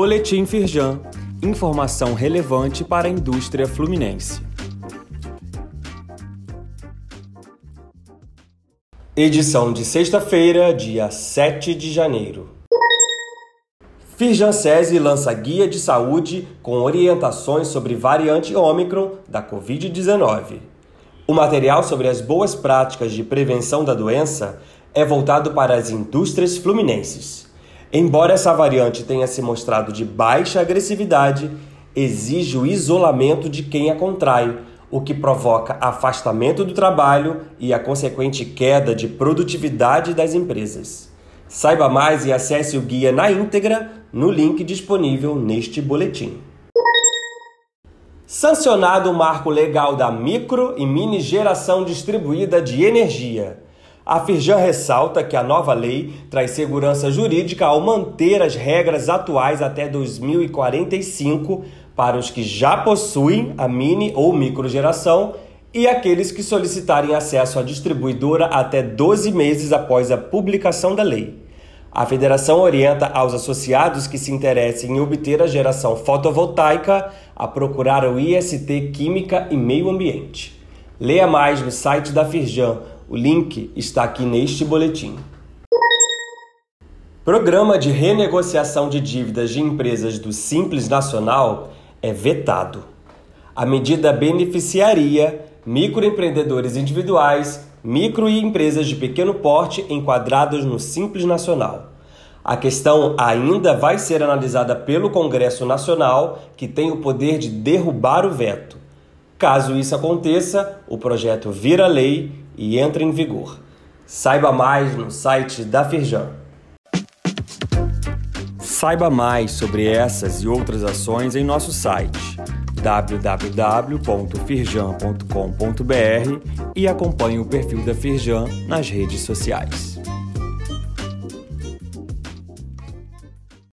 Boletim Firjan. Informação relevante para a indústria fluminense. Edição de sexta-feira, dia 7 de janeiro. Firjan SESI lança guia de saúde com orientações sobre variante Ômicron da Covid-19. O material sobre as boas práticas de prevenção da doença é voltado para as indústrias fluminenses. Embora essa variante tenha se mostrado de baixa agressividade, exige o isolamento de quem a contrai, o que provoca afastamento do trabalho e a consequente queda de produtividade das empresas. Saiba mais e acesse o guia na íntegra no link disponível neste boletim. Sancionado o marco legal da micro e mini geração distribuída de energia. A Firjan ressalta que a nova lei traz segurança jurídica ao manter as regras atuais até 2045 para os que já possuem a mini ou microgeração e aqueles que solicitarem acesso à distribuidora até 12 meses após a publicação da lei. A federação orienta aos associados que se interessem em obter a geração fotovoltaica a procurar o IST Química e Meio Ambiente. Leia mais no site da Firjan o link está aqui neste boletim. Programa de renegociação de dívidas de empresas do Simples Nacional é vetado. A medida beneficiaria microempreendedores individuais, micro e empresas de pequeno porte enquadrados no Simples Nacional. A questão ainda vai ser analisada pelo Congresso Nacional, que tem o poder de derrubar o veto. Caso isso aconteça, o projeto vira lei e entra em vigor. Saiba mais no site da Firjan. Saiba mais sobre essas e outras ações em nosso site www.firjan.com.br e acompanhe o perfil da Firjan nas redes sociais.